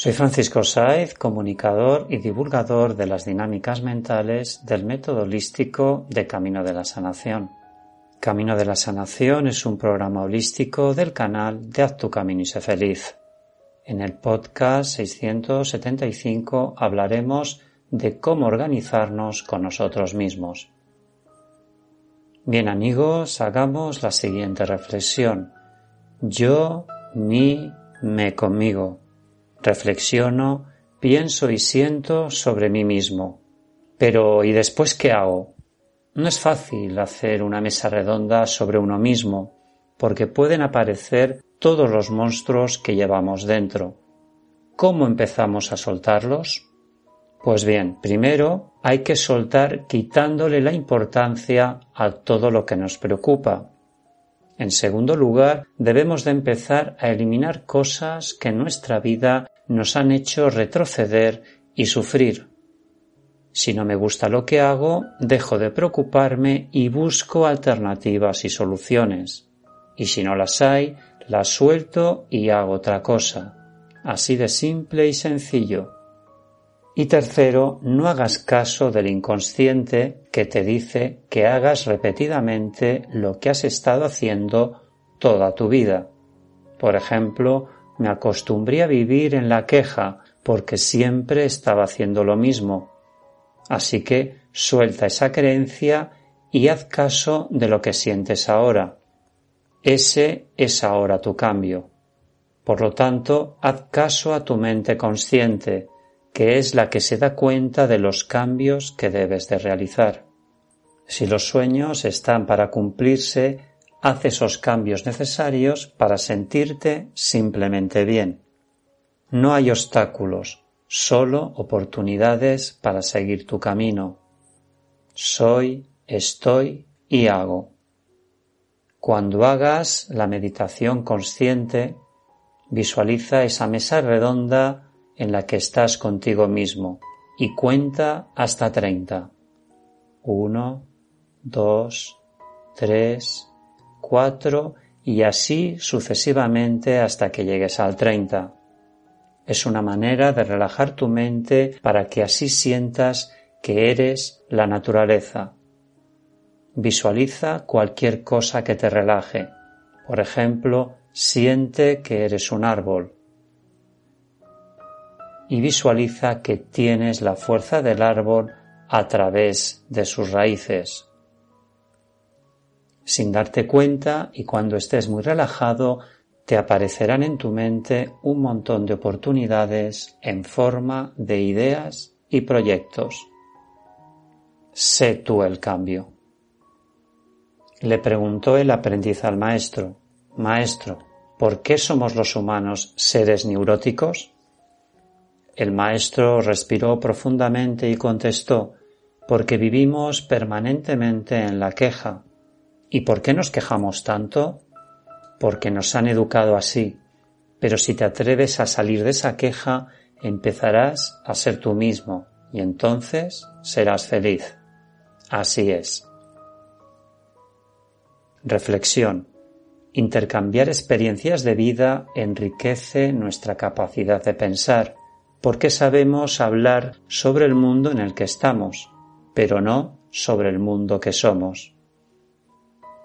Soy Francisco Saez, comunicador y divulgador de las dinámicas mentales del método holístico de Camino de la Sanación. Camino de la Sanación es un programa holístico del canal de Haz tu camino y sé feliz. En el podcast 675 hablaremos de cómo organizarnos con nosotros mismos. Bien amigos, hagamos la siguiente reflexión. Yo, mi, me conmigo reflexiono, pienso y siento sobre mí mismo. Pero ¿y después qué hago? No es fácil hacer una mesa redonda sobre uno mismo, porque pueden aparecer todos los monstruos que llevamos dentro. ¿Cómo empezamos a soltarlos? Pues bien, primero hay que soltar quitándole la importancia a todo lo que nos preocupa, en segundo lugar, debemos de empezar a eliminar cosas que en nuestra vida nos han hecho retroceder y sufrir. Si no me gusta lo que hago, dejo de preocuparme y busco alternativas y soluciones. Y si no las hay, las suelto y hago otra cosa. Así de simple y sencillo. Y tercero, no hagas caso del inconsciente que te dice que hagas repetidamente lo que has estado haciendo toda tu vida. Por ejemplo, me acostumbré a vivir en la queja porque siempre estaba haciendo lo mismo. Así que suelta esa creencia y haz caso de lo que sientes ahora. Ese es ahora tu cambio. Por lo tanto, haz caso a tu mente consciente, que es la que se da cuenta de los cambios que debes de realizar. Si los sueños están para cumplirse, haz esos cambios necesarios para sentirte simplemente bien. No hay obstáculos, solo oportunidades para seguir tu camino. Soy, estoy y hago. Cuando hagas la meditación consciente, visualiza esa mesa redonda en la que estás contigo mismo y cuenta hasta treinta. Uno, dos, tres, y así sucesivamente hasta que llegues al treinta. Es una manera de relajar tu mente para que así sientas que eres la naturaleza. Visualiza cualquier cosa que te relaje. Por ejemplo, siente que eres un árbol y visualiza que tienes la fuerza del árbol a través de sus raíces. Sin darte cuenta y cuando estés muy relajado, te aparecerán en tu mente un montón de oportunidades en forma de ideas y proyectos. Sé tú el cambio. Le preguntó el aprendiz al maestro, Maestro, ¿por qué somos los humanos seres neuróticos? El maestro respiró profundamente y contestó, porque vivimos permanentemente en la queja. ¿Y por qué nos quejamos tanto? Porque nos han educado así. Pero si te atreves a salir de esa queja, empezarás a ser tú mismo y entonces serás feliz. Así es. Reflexión. Intercambiar experiencias de vida enriquece nuestra capacidad de pensar porque sabemos hablar sobre el mundo en el que estamos, pero no sobre el mundo que somos.